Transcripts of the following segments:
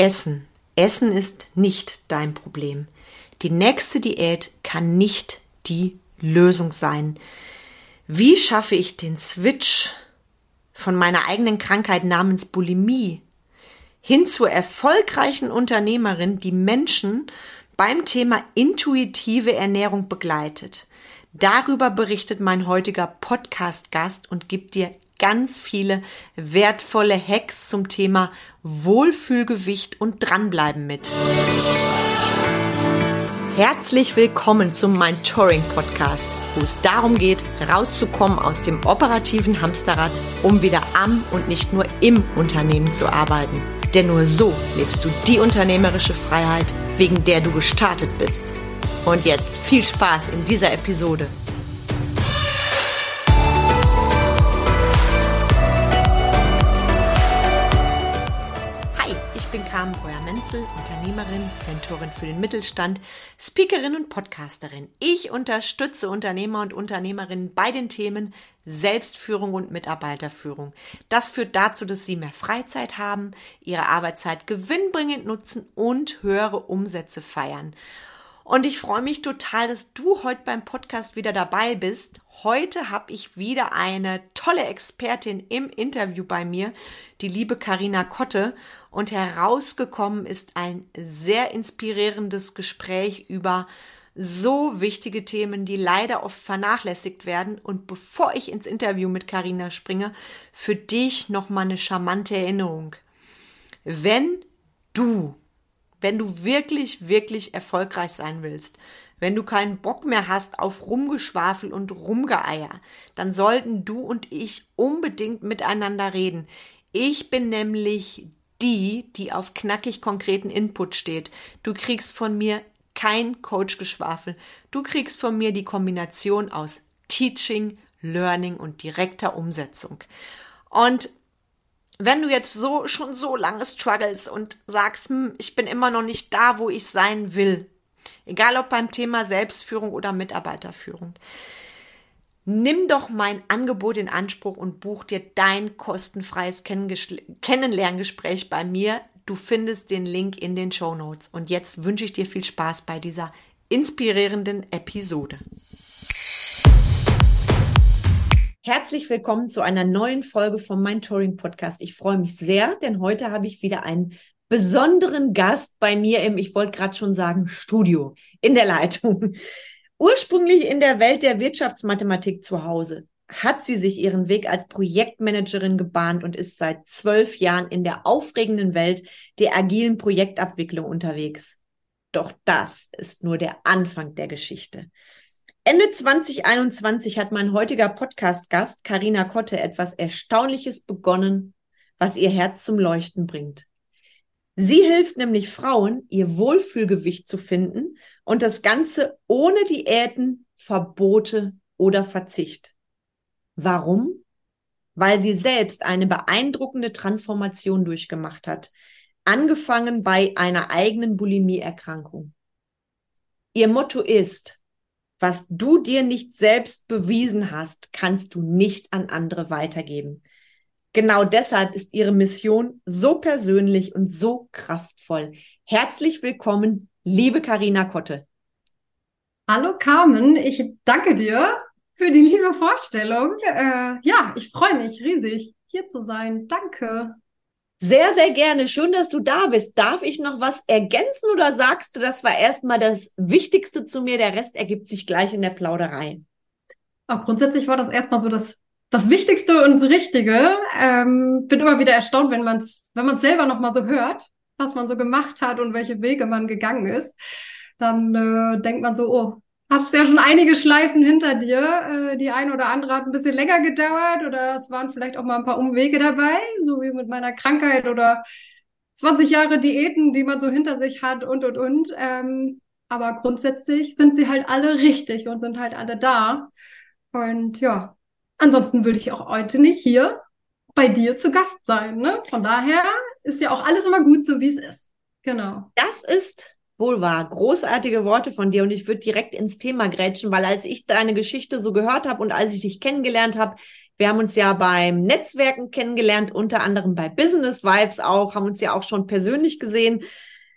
Essen. Essen ist nicht dein Problem. Die nächste Diät kann nicht die Lösung sein. Wie schaffe ich den Switch von meiner eigenen Krankheit namens Bulimie hin zur erfolgreichen Unternehmerin, die Menschen beim Thema intuitive Ernährung begleitet? Darüber berichtet mein heutiger Podcast-Gast und gibt dir ganz viele wertvolle Hacks zum Thema Wohlfühlgewicht und dranbleiben mit. Herzlich willkommen zum Mein Touring Podcast, wo es darum geht, rauszukommen aus dem operativen Hamsterrad, um wieder am und nicht nur im Unternehmen zu arbeiten. Denn nur so lebst du die unternehmerische Freiheit, wegen der du gestartet bist. Und jetzt viel Spaß in dieser Episode. Breuer-Menzel, Unternehmerin, Mentorin für den Mittelstand, Speakerin und Podcasterin. Ich unterstütze Unternehmer und Unternehmerinnen bei den Themen Selbstführung und Mitarbeiterführung. Das führt dazu, dass sie mehr Freizeit haben, ihre Arbeitszeit gewinnbringend nutzen und höhere Umsätze feiern. Und ich freue mich total, dass du heute beim Podcast wieder dabei bist. Heute habe ich wieder eine tolle Expertin im Interview bei mir, die liebe Karina Kotte. Und herausgekommen ist ein sehr inspirierendes Gespräch über so wichtige Themen, die leider oft vernachlässigt werden. Und bevor ich ins Interview mit Karina springe, für dich nochmal eine charmante Erinnerung. Wenn du wenn du wirklich, wirklich erfolgreich sein willst, wenn du keinen Bock mehr hast auf Rumgeschwafel und Rumgeeier, dann sollten du und ich unbedingt miteinander reden. Ich bin nämlich die, die auf knackig konkreten Input steht. Du kriegst von mir kein Coach-Geschwafel. Du kriegst von mir die Kombination aus Teaching, Learning und direkter Umsetzung. Und wenn du jetzt so schon so lange struggles und sagst, hm, ich bin immer noch nicht da, wo ich sein will, egal ob beim Thema Selbstführung oder Mitarbeiterführung, nimm doch mein Angebot in Anspruch und buch dir dein kostenfreies Kennenlerngespräch bei mir. Du findest den Link in den Show Notes. Und jetzt wünsche ich dir viel Spaß bei dieser inspirierenden Episode. Herzlich willkommen zu einer neuen Folge vom Mentoring Podcast. Ich freue mich sehr, denn heute habe ich wieder einen besonderen Gast bei mir im, ich wollte gerade schon sagen, Studio in der Leitung. Ursprünglich in der Welt der Wirtschaftsmathematik zu Hause hat sie sich ihren Weg als Projektmanagerin gebahnt und ist seit zwölf Jahren in der aufregenden Welt der agilen Projektabwicklung unterwegs. Doch das ist nur der Anfang der Geschichte. Ende 2021 hat mein heutiger Podcast-Gast Karina Kotte etwas Erstaunliches begonnen, was ihr Herz zum Leuchten bringt. Sie hilft nämlich Frauen, ihr Wohlfühlgewicht zu finden und das Ganze ohne Diäten, Verbote oder Verzicht. Warum? Weil sie selbst eine beeindruckende Transformation durchgemacht hat, angefangen bei einer eigenen Bulimieerkrankung. Ihr Motto ist, was du dir nicht selbst bewiesen hast, kannst du nicht an andere weitergeben. Genau deshalb ist ihre Mission so persönlich und so kraftvoll. Herzlich willkommen, liebe Karina Kotte. Hallo Carmen, ich danke dir für die liebe Vorstellung. Äh, ja, ich freue mich riesig, hier zu sein. Danke. Sehr, sehr gerne. Schön, dass du da bist. Darf ich noch was ergänzen oder sagst du, das war erstmal das Wichtigste zu mir, der Rest ergibt sich gleich in der Plauderei? Auch grundsätzlich war das erstmal so das, das Wichtigste und Richtige. Ähm, bin immer wieder erstaunt, wenn man es wenn man's selber nochmal so hört, was man so gemacht hat und welche Wege man gegangen ist. Dann äh, denkt man so, oh, hast ja schon einige Schleifen hinter dir. Äh, die eine oder andere hat ein bisschen länger gedauert oder es waren vielleicht auch mal ein paar Umwege dabei, so wie mit meiner Krankheit oder 20 Jahre Diäten, die man so hinter sich hat und, und, und. Ähm, aber grundsätzlich sind sie halt alle richtig und sind halt alle da. Und ja, ansonsten würde ich auch heute nicht hier bei dir zu Gast sein. Ne? Von daher ist ja auch alles immer gut, so wie es ist. Genau. Das ist Wohl wahr. Großartige Worte von dir und ich würde direkt ins Thema grätschen, weil als ich deine Geschichte so gehört habe und als ich dich kennengelernt habe, Wir haben uns ja beim Netzwerken kennengelernt, unter anderem bei Business Vibes auch, haben uns ja auch schon persönlich gesehen.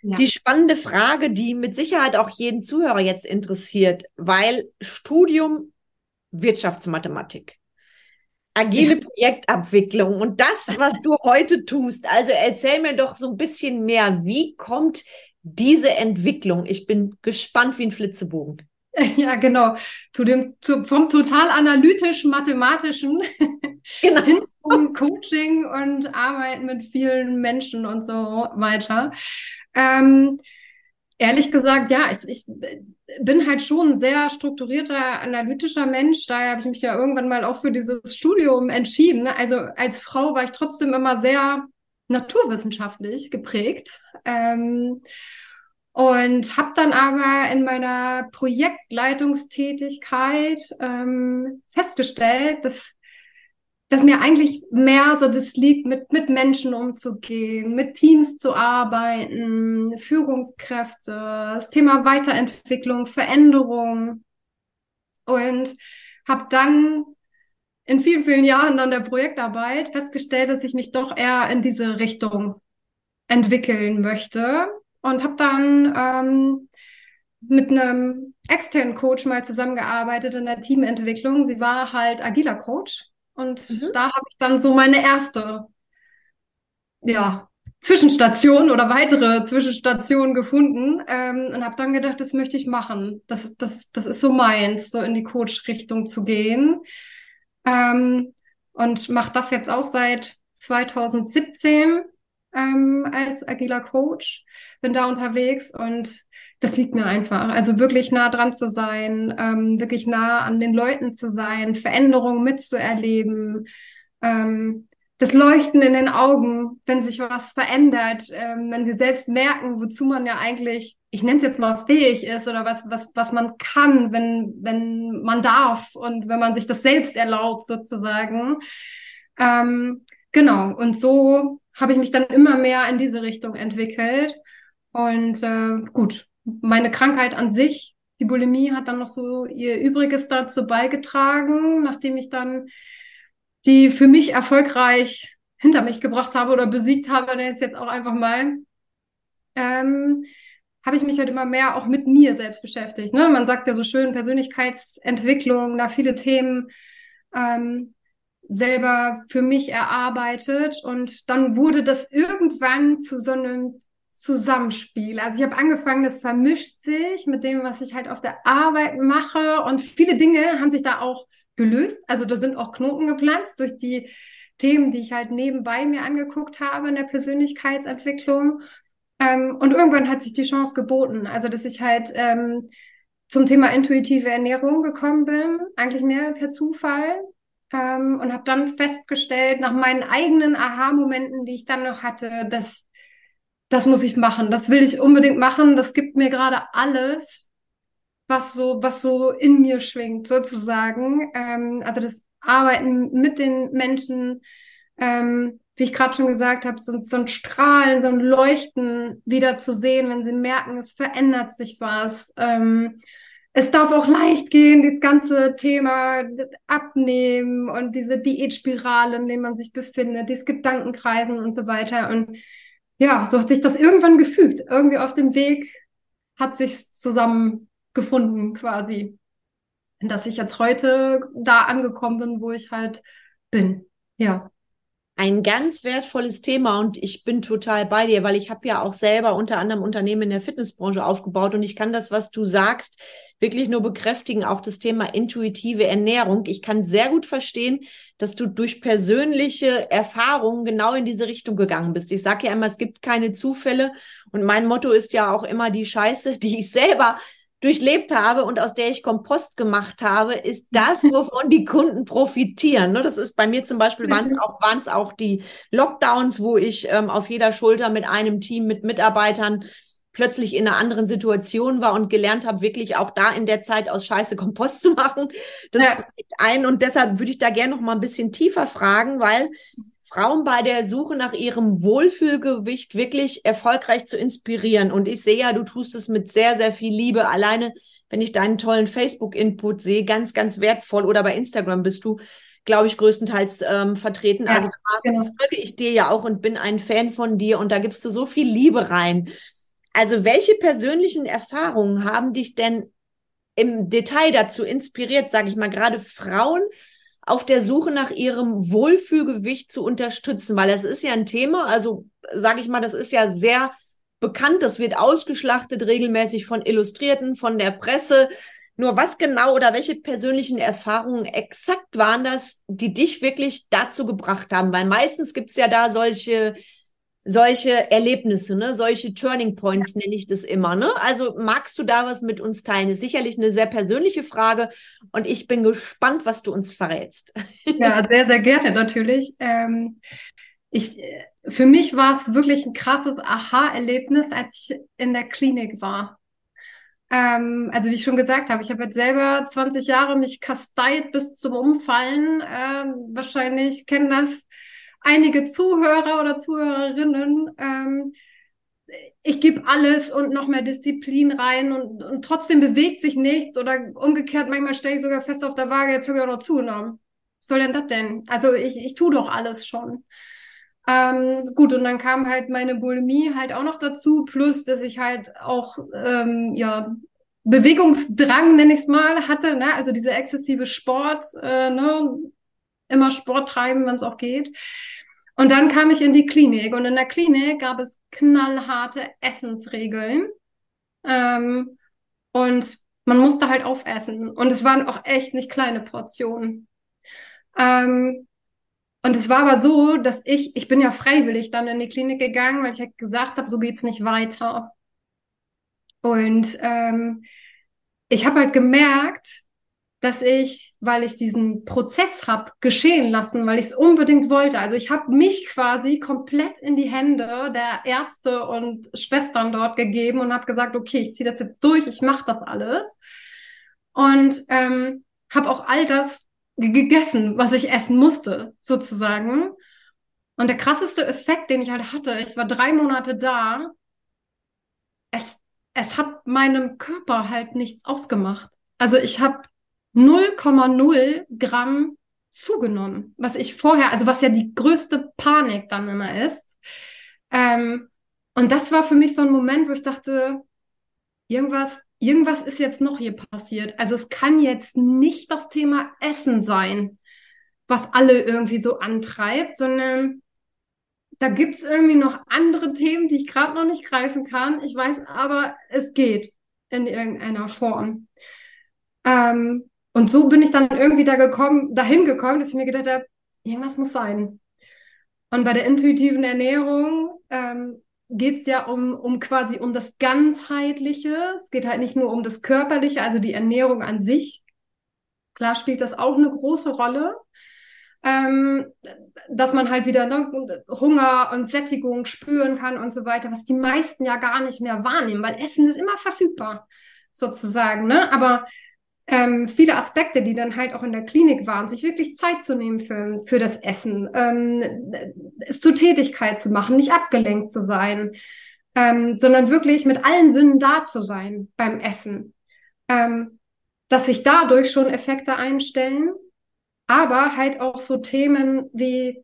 Ja. Die spannende Frage, die mit Sicherheit auch jeden Zuhörer jetzt interessiert, weil Studium Wirtschaftsmathematik, agile Projektabwicklung und das, was du heute tust. Also erzähl mir doch so ein bisschen mehr, wie kommt diese Entwicklung? Ich bin gespannt wie ein Flitzebogen. Ja, genau. Zu dem, zu, vom total analytisch-mathematischen genau. hin zum Coaching und Arbeiten mit vielen Menschen und so weiter. Ähm, ehrlich gesagt, ja, ich, ich bin halt schon ein sehr strukturierter, analytischer Mensch. Daher habe ich mich ja irgendwann mal auch für dieses Studium entschieden. Also als Frau war ich trotzdem immer sehr naturwissenschaftlich geprägt. Ähm, und habe dann aber in meiner Projektleitungstätigkeit ähm, festgestellt, dass, dass mir eigentlich mehr so das liegt, mit, mit Menschen umzugehen, mit Teams zu arbeiten, Führungskräfte, das Thema Weiterentwicklung, Veränderung. Und habe dann in vielen, vielen Jahren an der Projektarbeit festgestellt, dass ich mich doch eher in diese Richtung entwickeln möchte und habe dann ähm, mit einem externen Coach mal zusammengearbeitet in der Teamentwicklung. Sie war halt agiler Coach und mhm. da habe ich dann so meine erste ja, Zwischenstation oder weitere Zwischenstation gefunden ähm, und habe dann gedacht, das möchte ich machen. Das, das, das ist so meins, so in die Coach-Richtung zu gehen. Ähm, und mache das jetzt auch seit 2017 ähm, als agiler Coach, bin da unterwegs und das liegt mir einfach. Also wirklich nah dran zu sein, ähm, wirklich nah an den Leuten zu sein, Veränderungen mitzuerleben, ähm, das Leuchten in den Augen, wenn sich was verändert, ähm, wenn sie selbst merken, wozu man ja eigentlich, ich nenne es jetzt mal fähig ist oder was, was, was man kann, wenn, wenn man darf und wenn man sich das selbst erlaubt sozusagen. Ähm, genau. Und so habe ich mich dann immer mehr in diese Richtung entwickelt. Und äh, gut, meine Krankheit an sich, die Bulimie, hat dann noch so ihr Übriges dazu beigetragen, nachdem ich dann die für mich erfolgreich hinter mich gebracht habe oder besiegt habe, ich es jetzt auch einfach mal, ähm, habe ich mich halt immer mehr auch mit mir selbst beschäftigt. Ne? Man sagt ja so schön Persönlichkeitsentwicklung, da viele Themen. Ähm, selber für mich erarbeitet und dann wurde das irgendwann zu so einem Zusammenspiel. Also ich habe angefangen, das vermischt sich mit dem, was ich halt auf der Arbeit mache und viele Dinge haben sich da auch gelöst. Also da sind auch Knoten gepflanzt durch die Themen, die ich halt nebenbei mir angeguckt habe in der Persönlichkeitsentwicklung. Ähm, und irgendwann hat sich die Chance geboten, also dass ich halt ähm, zum Thema intuitive Ernährung gekommen bin, eigentlich mehr per Zufall ähm, und habe dann festgestellt, nach meinen eigenen Aha-Momenten, die ich dann noch hatte, dass das muss ich machen, das will ich unbedingt machen, das gibt mir gerade alles, was so, was so in mir schwingt, sozusagen. Ähm, also das Arbeiten mit den Menschen, ähm, wie ich gerade schon gesagt habe, so, so ein Strahlen, so ein Leuchten wieder zu sehen, wenn sie merken, es verändert sich was. Ähm, es darf auch leicht gehen, das ganze Thema abnehmen und diese Diätspirale, in der man sich befindet, dieses Gedankenkreisen und so weiter. Und ja, so hat sich das irgendwann gefügt. Irgendwie auf dem Weg hat sich zusammengefunden quasi. Dass ich jetzt heute da angekommen bin, wo ich halt bin. Ja ein ganz wertvolles Thema und ich bin total bei dir, weil ich habe ja auch selber unter anderem Unternehmen in der Fitnessbranche aufgebaut und ich kann das, was du sagst, wirklich nur bekräftigen, auch das Thema intuitive Ernährung. Ich kann sehr gut verstehen, dass du durch persönliche Erfahrungen genau in diese Richtung gegangen bist. Ich sage ja immer, es gibt keine Zufälle und mein Motto ist ja auch immer die Scheiße, die ich selber durchlebt habe und aus der ich Kompost gemacht habe, ist das, wovon die Kunden profitieren. Ne? Das ist bei mir zum Beispiel, waren es mhm. auch, waren's auch die Lockdowns, wo ich ähm, auf jeder Schulter mit einem Team, mit Mitarbeitern plötzlich in einer anderen Situation war und gelernt habe, wirklich auch da in der Zeit aus Scheiße Kompost zu machen. Das ja. ein und deshalb würde ich da gerne noch mal ein bisschen tiefer fragen, weil Frauen bei der Suche nach ihrem Wohlfühlgewicht wirklich erfolgreich zu inspirieren. Und ich sehe ja, du tust es mit sehr, sehr viel Liebe. Alleine, wenn ich deinen tollen Facebook-Input sehe, ganz, ganz wertvoll. Oder bei Instagram bist du glaube ich, größtenteils ähm, vertreten. Ja, also da genau. folge ich dir ja auch und bin ein Fan von dir und da gibst du so viel Liebe rein. Also welche persönlichen Erfahrungen haben dich denn im Detail dazu inspiriert, sage ich mal, gerade Frauen auf der Suche nach ihrem Wohlfühlgewicht zu unterstützen, weil das ist ja ein Thema, also sage ich mal, das ist ja sehr bekannt, das wird ausgeschlachtet regelmäßig von Illustrierten, von der Presse. Nur was genau oder welche persönlichen Erfahrungen exakt waren das, die dich wirklich dazu gebracht haben? Weil meistens gibt's ja da solche solche Erlebnisse, ne, solche Turning Points nenne ich das immer, ne? Also magst du da was mit uns teilen? Ist sicherlich eine sehr persönliche Frage und ich bin gespannt, was du uns verrätst. Ja, sehr, sehr gerne natürlich. Ähm, ich, für mich war es wirklich ein krasses Aha-Erlebnis, als ich in der Klinik war. Ähm, also wie ich schon gesagt habe, ich habe jetzt selber 20 Jahre mich kasteit bis zum Umfallen. Ähm, wahrscheinlich kennen das einige Zuhörer oder Zuhörerinnen, ähm, ich gebe alles und noch mehr Disziplin rein und, und trotzdem bewegt sich nichts oder umgekehrt, manchmal stelle ich sogar fest auf der Waage, jetzt habe ich auch noch zugenommen. Was soll denn das denn? Also ich, ich tue doch alles schon. Ähm, gut, und dann kam halt meine Bulimie halt auch noch dazu, plus dass ich halt auch, ähm, ja, Bewegungsdrang, nenne ich es mal, hatte, ne? also diese exzessive Sport, äh, ne? Immer Sport treiben, wenn es auch geht. Und dann kam ich in die Klinik und in der Klinik gab es knallharte Essensregeln. Ähm, und man musste halt aufessen. Und es waren auch echt nicht kleine Portionen. Ähm, und es war aber so, dass ich, ich bin ja freiwillig dann in die Klinik gegangen, weil ich halt gesagt habe, so geht's nicht weiter. Und ähm, ich habe halt gemerkt, dass ich, weil ich diesen Prozess habe geschehen lassen, weil ich es unbedingt wollte. Also ich habe mich quasi komplett in die Hände der Ärzte und Schwestern dort gegeben und habe gesagt, okay, ich ziehe das jetzt durch, ich mache das alles. Und ähm, habe auch all das gegessen, was ich essen musste, sozusagen. Und der krasseste Effekt, den ich halt hatte, ich war drei Monate da, es, es hat meinem Körper halt nichts ausgemacht. Also ich habe 0,0 Gramm zugenommen, was ich vorher, also was ja die größte Panik dann immer ist. Ähm, und das war für mich so ein Moment, wo ich dachte, irgendwas, irgendwas ist jetzt noch hier passiert. Also es kann jetzt nicht das Thema Essen sein, was alle irgendwie so antreibt, sondern da gibt es irgendwie noch andere Themen, die ich gerade noch nicht greifen kann. Ich weiß aber, es geht in irgendeiner Form. Ähm, und so bin ich dann irgendwie da gekommen, dahin gekommen, dass ich mir gedacht habe, irgendwas muss sein. Und bei der intuitiven Ernährung ähm, geht es ja um, um quasi um das Ganzheitliche. Es geht halt nicht nur um das Körperliche, also die Ernährung an sich. Klar spielt das auch eine große Rolle. Ähm, dass man halt wieder ne, Hunger und Sättigung spüren kann und so weiter, was die meisten ja gar nicht mehr wahrnehmen, weil Essen ist immer verfügbar, sozusagen. Ne? Aber ähm, viele Aspekte, die dann halt auch in der Klinik waren, sich wirklich Zeit zu nehmen für, für das Essen, ähm, es zur Tätigkeit zu machen, nicht abgelenkt zu sein, ähm, sondern wirklich mit allen Sinnen da zu sein beim Essen. Ähm, dass sich dadurch schon Effekte einstellen, aber halt auch so Themen wie,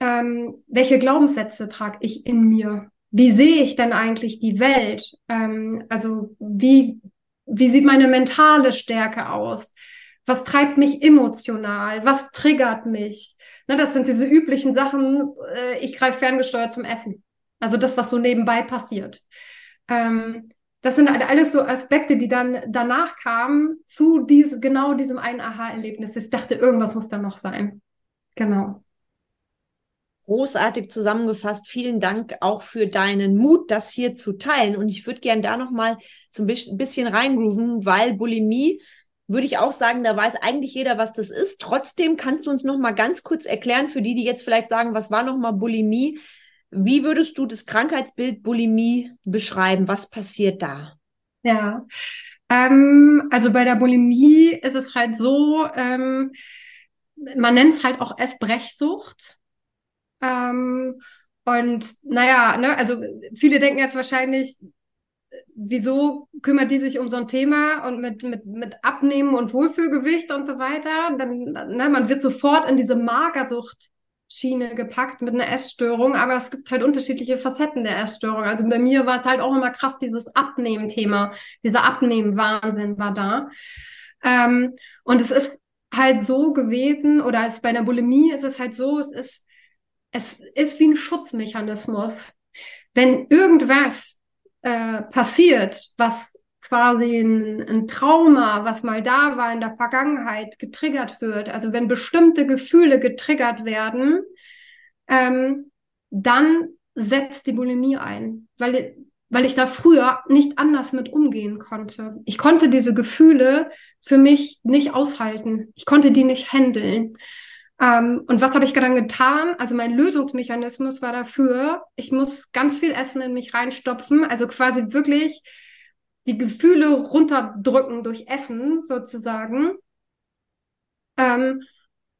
ähm, welche Glaubenssätze trage ich in mir? Wie sehe ich denn eigentlich die Welt? Ähm, also wie wie sieht meine mentale Stärke aus? Was treibt mich emotional? Was triggert mich? Ne, das sind diese üblichen Sachen. Äh, ich greife ferngesteuert zum Essen. Also das, was so nebenbei passiert. Ähm, das sind halt alles so Aspekte, die dann danach kamen zu diese, genau diesem einen Aha-Erlebnis. Ich dachte, irgendwas muss da noch sein. Genau großartig zusammengefasst. Vielen Dank auch für deinen Mut, das hier zu teilen. Und ich würde gern da noch mal so ein bisschen reingrooven, weil Bulimie würde ich auch sagen, da weiß eigentlich jeder, was das ist. Trotzdem kannst du uns noch mal ganz kurz erklären für die, die jetzt vielleicht sagen, was war noch mal Bulimie? Wie würdest du das Krankheitsbild Bulimie beschreiben? Was passiert da? Ja, ähm, also bei der Bulimie ist es halt so, ähm, man nennt es halt auch Essbrechsucht. Ähm, und naja, ne, also viele denken jetzt wahrscheinlich, wieso kümmert die sich um so ein Thema und mit, mit, mit Abnehmen und Wohlfühlgewicht und so weiter? Dann, ne, man wird sofort in diese Magersucht Schiene gepackt mit einer Essstörung, aber es gibt halt unterschiedliche Facetten der Essstörung. Also bei mir war es halt auch immer krass, dieses Abnehmen-Thema, dieser Abnehmen-Wahnsinn war da. Ähm, und es ist halt so gewesen, oder es bei einer Bulimie ist es halt so, es ist, es ist wie ein Schutzmechanismus. Wenn irgendwas äh, passiert, was quasi ein, ein, Trauma, was mal da war in der Vergangenheit, getriggert wird, also wenn bestimmte Gefühle getriggert werden, ähm, dann setzt die Bulimie ein, weil, weil ich da früher nicht anders mit umgehen konnte. Ich konnte diese Gefühle für mich nicht aushalten. Ich konnte die nicht handeln. Ähm, und was habe ich dann getan? Also mein Lösungsmechanismus war dafür, ich muss ganz viel Essen in mich reinstopfen, also quasi wirklich die Gefühle runterdrücken durch Essen sozusagen. Ähm,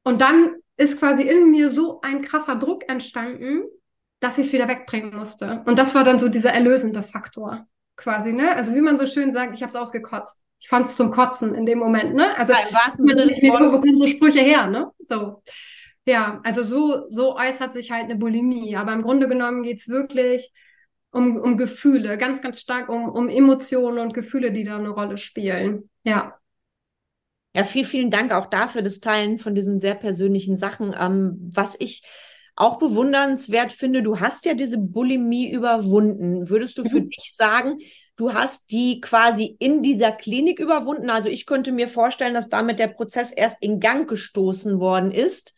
und dann ist quasi in mir so ein krasser Druck entstanden, dass ich es wieder wegbringen musste. Und das war dann so dieser erlösende Faktor quasi, ne? Also wie man so schön sagt, ich habe es ausgekotzt. Ich fand es zum Kotzen in dem Moment, ne? Also ja, im wahrsten Sinne des Wortes. Wo kommen so Sprüche her, ne? So. Ja, also so, so äußert sich halt eine Bulimie. Aber im Grunde genommen geht's wirklich um, um Gefühle, ganz, ganz stark um, um Emotionen und Gefühle, die da eine Rolle spielen. Ja. Ja, vielen, vielen Dank auch dafür, das Teilen von diesen sehr persönlichen Sachen. Ähm, was ich auch bewundernswert finde, du hast ja diese Bulimie überwunden. Würdest du für mhm. dich sagen, du hast die quasi in dieser Klinik überwunden? Also ich könnte mir vorstellen, dass damit der Prozess erst in Gang gestoßen worden ist.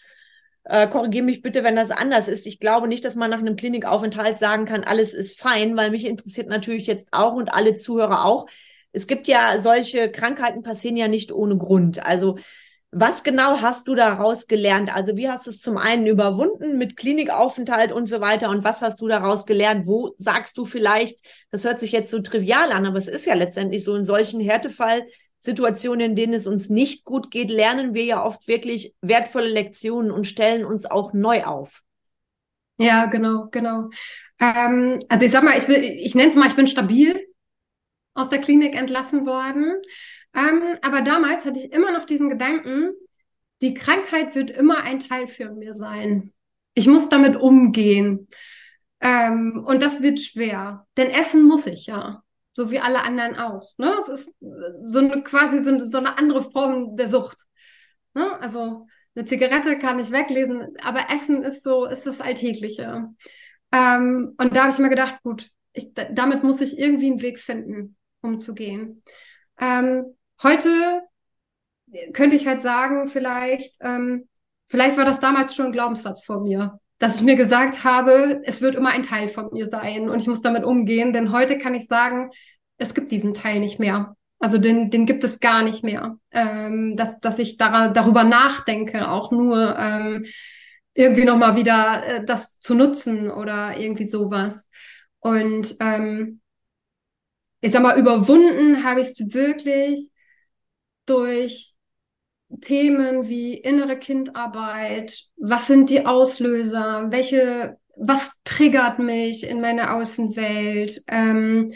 Äh, Korrigiere mich bitte, wenn das anders ist. Ich glaube nicht, dass man nach einem Klinikaufenthalt sagen kann, alles ist fein, weil mich interessiert natürlich jetzt auch und alle Zuhörer auch. Es gibt ja solche Krankheiten passieren ja nicht ohne Grund. Also was genau hast du daraus gelernt? Also wie hast du es zum einen überwunden mit Klinikaufenthalt und so weiter und was hast du daraus gelernt? Wo sagst du vielleicht, das hört sich jetzt so trivial an, aber es ist ja letztendlich so in solchen Härtefallsituationen, in denen es uns nicht gut geht, lernen wir ja oft wirklich wertvolle Lektionen und stellen uns auch neu auf. Ja, genau, genau. Ähm, also ich sag mal, ich, ich nenne es mal, ich bin stabil aus der Klinik entlassen worden. Ähm, aber damals hatte ich immer noch diesen Gedanken, die Krankheit wird immer ein Teil für mir sein. Ich muss damit umgehen. Ähm, und das wird schwer. Denn essen muss ich ja. So wie alle anderen auch. Ne? Es ist so eine quasi so eine, so eine andere Form der Sucht. Ne? Also eine Zigarette kann ich weglesen, aber Essen ist so, ist das Alltägliche. Ähm, und da habe ich mir gedacht, gut, ich, damit muss ich irgendwie einen Weg finden, umzugehen. Ähm, Heute könnte ich halt sagen, vielleicht, ähm, vielleicht war das damals schon ein Glaubenssatz von mir, dass ich mir gesagt habe, es wird immer ein Teil von mir sein und ich muss damit umgehen, denn heute kann ich sagen, es gibt diesen Teil nicht mehr. Also den, den gibt es gar nicht mehr. Ähm, dass, dass ich dar darüber nachdenke, auch nur ähm, irgendwie nochmal wieder äh, das zu nutzen oder irgendwie sowas. Und ähm, ich sag mal, überwunden habe ich es wirklich durch Themen wie innere Kindarbeit, was sind die Auslöser, welche, was triggert mich in meiner Außenwelt, ähm,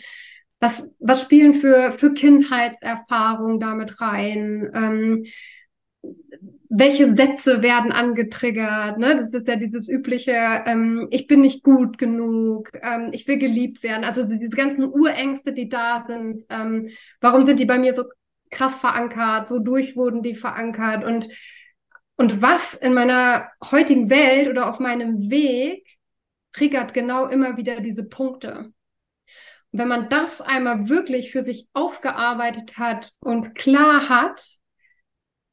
was, was spielen für, für Kindheitserfahrungen damit rein, ähm, welche Sätze werden angetriggert, ne? Das ist ja dieses übliche, ähm, ich bin nicht gut genug, ähm, ich will geliebt werden. Also diese ganzen Urängste, die da sind, ähm, warum sind die bei mir so krass verankert? Wodurch wurden die verankert? Und, und was in meiner heutigen Welt oder auf meinem Weg triggert genau immer wieder diese Punkte? Und wenn man das einmal wirklich für sich aufgearbeitet hat und klar hat,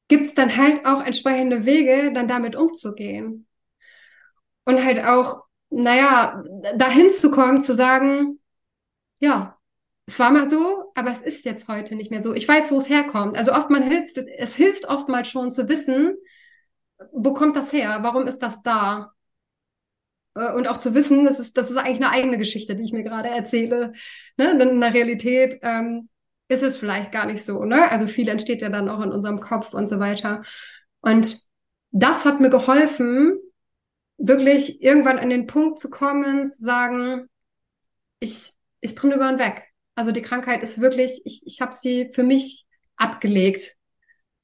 gibt es dann halt auch entsprechende Wege, dann damit umzugehen. Und halt auch, naja, dahin zu kommen, zu sagen, ja, es war mal so, aber es ist jetzt heute nicht mehr so. Ich weiß, wo es herkommt. Also oft man hilft, es hilft oftmals schon zu wissen, wo kommt das her? Warum ist das da? Äh, und auch zu wissen, das ist, das ist eigentlich eine eigene Geschichte, die ich mir gerade erzähle. Ne? In der Realität ähm, ist es vielleicht gar nicht so. Ne? Also viel entsteht ja dann auch in unserem Kopf und so weiter. Und das hat mir geholfen, wirklich irgendwann an den Punkt zu kommen, zu sagen, ich, ich bin über und weg. Also die Krankheit ist wirklich, ich, ich habe sie für mich abgelegt.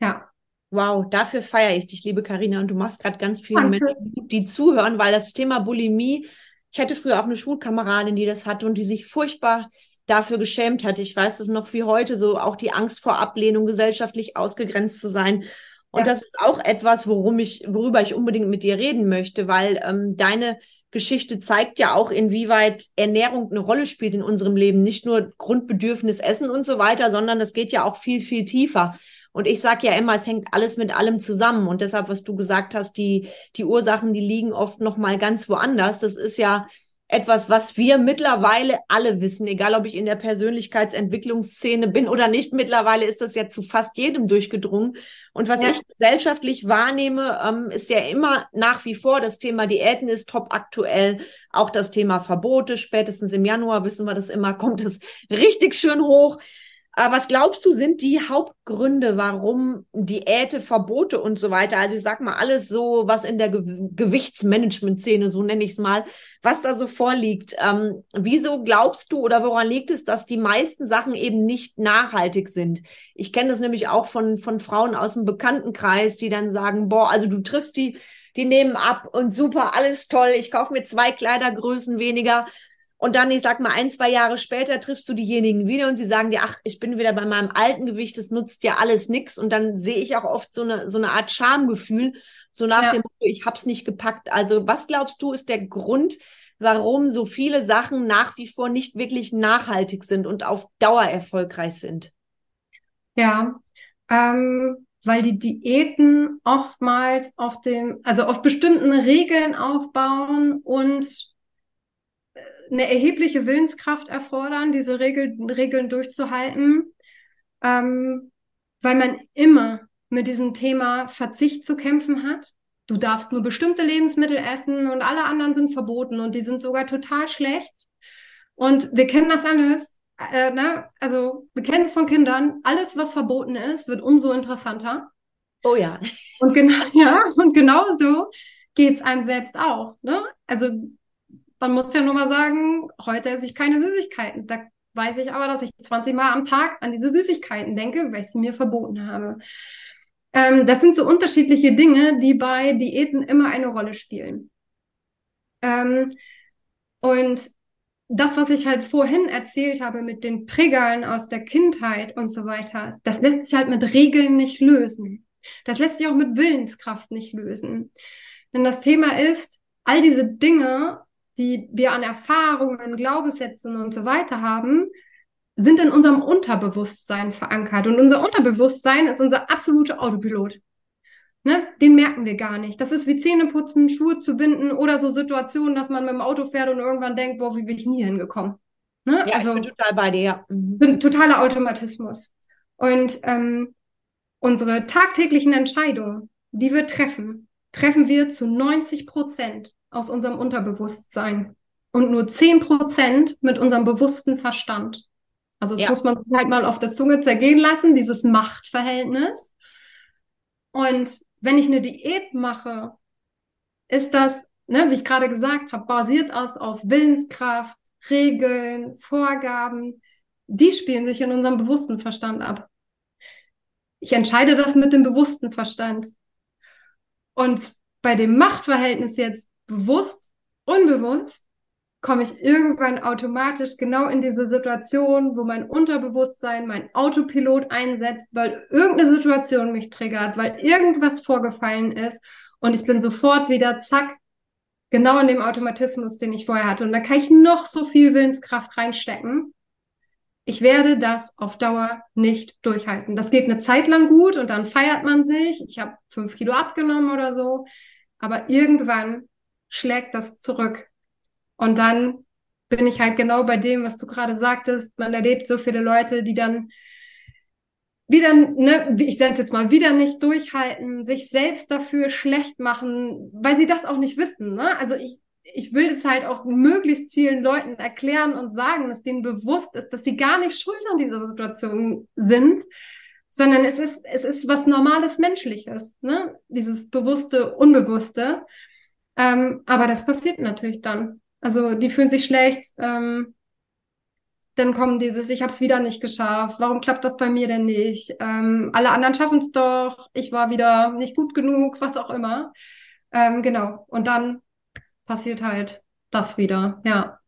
Ja. Wow, dafür feiere ich dich, liebe Karina, und du machst gerade ganz viele Danke. Menschen, die zuhören, weil das Thema Bulimie, ich hatte früher auch eine Schulkameradin, die das hatte und die sich furchtbar dafür geschämt hat. Ich weiß das noch wie heute, so auch die Angst vor Ablehnung, gesellschaftlich ausgegrenzt zu sein. Und ja. das ist auch etwas, worum ich, worüber ich unbedingt mit dir reden möchte, weil ähm, deine Geschichte zeigt ja auch, inwieweit Ernährung eine Rolle spielt in unserem Leben. Nicht nur Grundbedürfnis Essen und so weiter, sondern das geht ja auch viel, viel tiefer. Und ich sage ja immer, es hängt alles mit allem zusammen. Und deshalb, was du gesagt hast, die, die Ursachen, die liegen oft noch mal ganz woanders. Das ist ja etwas, was wir mittlerweile alle wissen, egal ob ich in der Persönlichkeitsentwicklungsszene bin oder nicht. Mittlerweile ist das ja zu fast jedem durchgedrungen. Und was ja. ich gesellschaftlich wahrnehme, ähm, ist ja immer nach wie vor das Thema Diäten ist top aktuell. Auch das Thema Verbote. Spätestens im Januar wissen wir das immer, kommt es richtig schön hoch. Aber was glaubst du, sind die Hauptgründe, warum Diäte, Verbote und so weiter, also ich sag mal alles so, was in der Ge Gewichtsmanagement-Szene, so nenne ich es mal, was da so vorliegt. Ähm, wieso glaubst du oder woran liegt es, dass die meisten Sachen eben nicht nachhaltig sind? Ich kenne das nämlich auch von, von Frauen aus dem Bekanntenkreis, die dann sagen, boah, also du triffst die, die nehmen ab und super, alles toll, ich kaufe mir zwei Kleidergrößen weniger und dann, ich sag mal, ein, zwei Jahre später triffst du diejenigen wieder und sie sagen dir, ach, ich bin wieder bei meinem alten Gewicht, das nutzt ja alles nix. Und dann sehe ich auch oft so eine, so eine Art Schamgefühl, so nach ja. dem Motto, ich hab's nicht gepackt. Also was glaubst du, ist der Grund, warum so viele Sachen nach wie vor nicht wirklich nachhaltig sind und auf Dauer erfolgreich sind? Ja, ähm, weil die Diäten oftmals auf den, also auf bestimmten Regeln aufbauen und eine erhebliche Willenskraft erfordern, diese Regel, Regeln durchzuhalten, ähm, weil man immer mit diesem Thema Verzicht zu kämpfen hat. Du darfst nur bestimmte Lebensmittel essen und alle anderen sind verboten und die sind sogar total schlecht. Und wir kennen das alles. Äh, ne? Also wir kennen es von Kindern. Alles, was verboten ist, wird umso interessanter. Oh ja. Und genau, ja, und genauso geht es einem selbst auch. Ne? Also man muss ja nur mal sagen, heute esse ich keine Süßigkeiten. Da weiß ich aber, dass ich 20 Mal am Tag an diese Süßigkeiten denke, weil ich sie mir verboten habe. Ähm, das sind so unterschiedliche Dinge, die bei Diäten immer eine Rolle spielen. Ähm, und das, was ich halt vorhin erzählt habe mit den Triggern aus der Kindheit und so weiter, das lässt sich halt mit Regeln nicht lösen. Das lässt sich auch mit Willenskraft nicht lösen. Denn das Thema ist, all diese Dinge die wir an Erfahrungen, Glaubenssätzen und so weiter haben, sind in unserem Unterbewusstsein verankert. Und unser Unterbewusstsein ist unser absoluter Autopilot. Ne? Den merken wir gar nicht. Das ist wie Zähne putzen, Schuhe zu binden oder so Situationen, dass man mit dem Auto fährt und irgendwann denkt, boah, wie bin ich nie hingekommen. Ne? Ja, also, ich bin total bei dir, ja. Mhm. Totaler Automatismus. Und ähm, unsere tagtäglichen Entscheidungen, die wir treffen, treffen wir zu 90 Prozent aus unserem Unterbewusstsein und nur 10% mit unserem bewussten Verstand. Also das ja. muss man halt mal auf der Zunge zergehen lassen, dieses Machtverhältnis. Und wenn ich eine Diät mache, ist das, ne, wie ich gerade gesagt habe, basiert aus auf Willenskraft, Regeln, Vorgaben. Die spielen sich in unserem bewussten Verstand ab. Ich entscheide das mit dem bewussten Verstand. Und bei dem Machtverhältnis jetzt bewusst, unbewusst, komme ich irgendwann automatisch genau in diese Situation, wo mein Unterbewusstsein, mein Autopilot einsetzt, weil irgendeine Situation mich triggert, weil irgendwas vorgefallen ist und ich bin sofort wieder zack, genau in dem Automatismus, den ich vorher hatte. Und da kann ich noch so viel Willenskraft reinstecken. Ich werde das auf Dauer nicht durchhalten. Das geht eine Zeit lang gut und dann feiert man sich. Ich habe fünf Kilo abgenommen oder so. Aber irgendwann schlägt das zurück. Und dann bin ich halt genau bei dem, was du gerade sagtest. Man erlebt so viele Leute, die dann wieder, ne, ich sage es jetzt mal, wieder nicht durchhalten, sich selbst dafür schlecht machen, weil sie das auch nicht wissen. Ne? Also ich, ich will es halt auch möglichst vielen Leuten erklären und sagen, dass denen bewusst ist, dass sie gar nicht schuld an dieser Situation sind, sondern es ist, es ist was Normales Menschliches, ne? Dieses Bewusste, Unbewusste. Ähm, aber das passiert natürlich dann. Also die fühlen sich schlecht, ähm, dann kommen dieses, ich habe es wieder nicht geschafft, warum klappt das bei mir denn nicht? Ähm, alle anderen schaffen es doch, ich war wieder nicht gut genug, was auch immer. Ähm, genau. Und dann passiert halt das wieder, ja.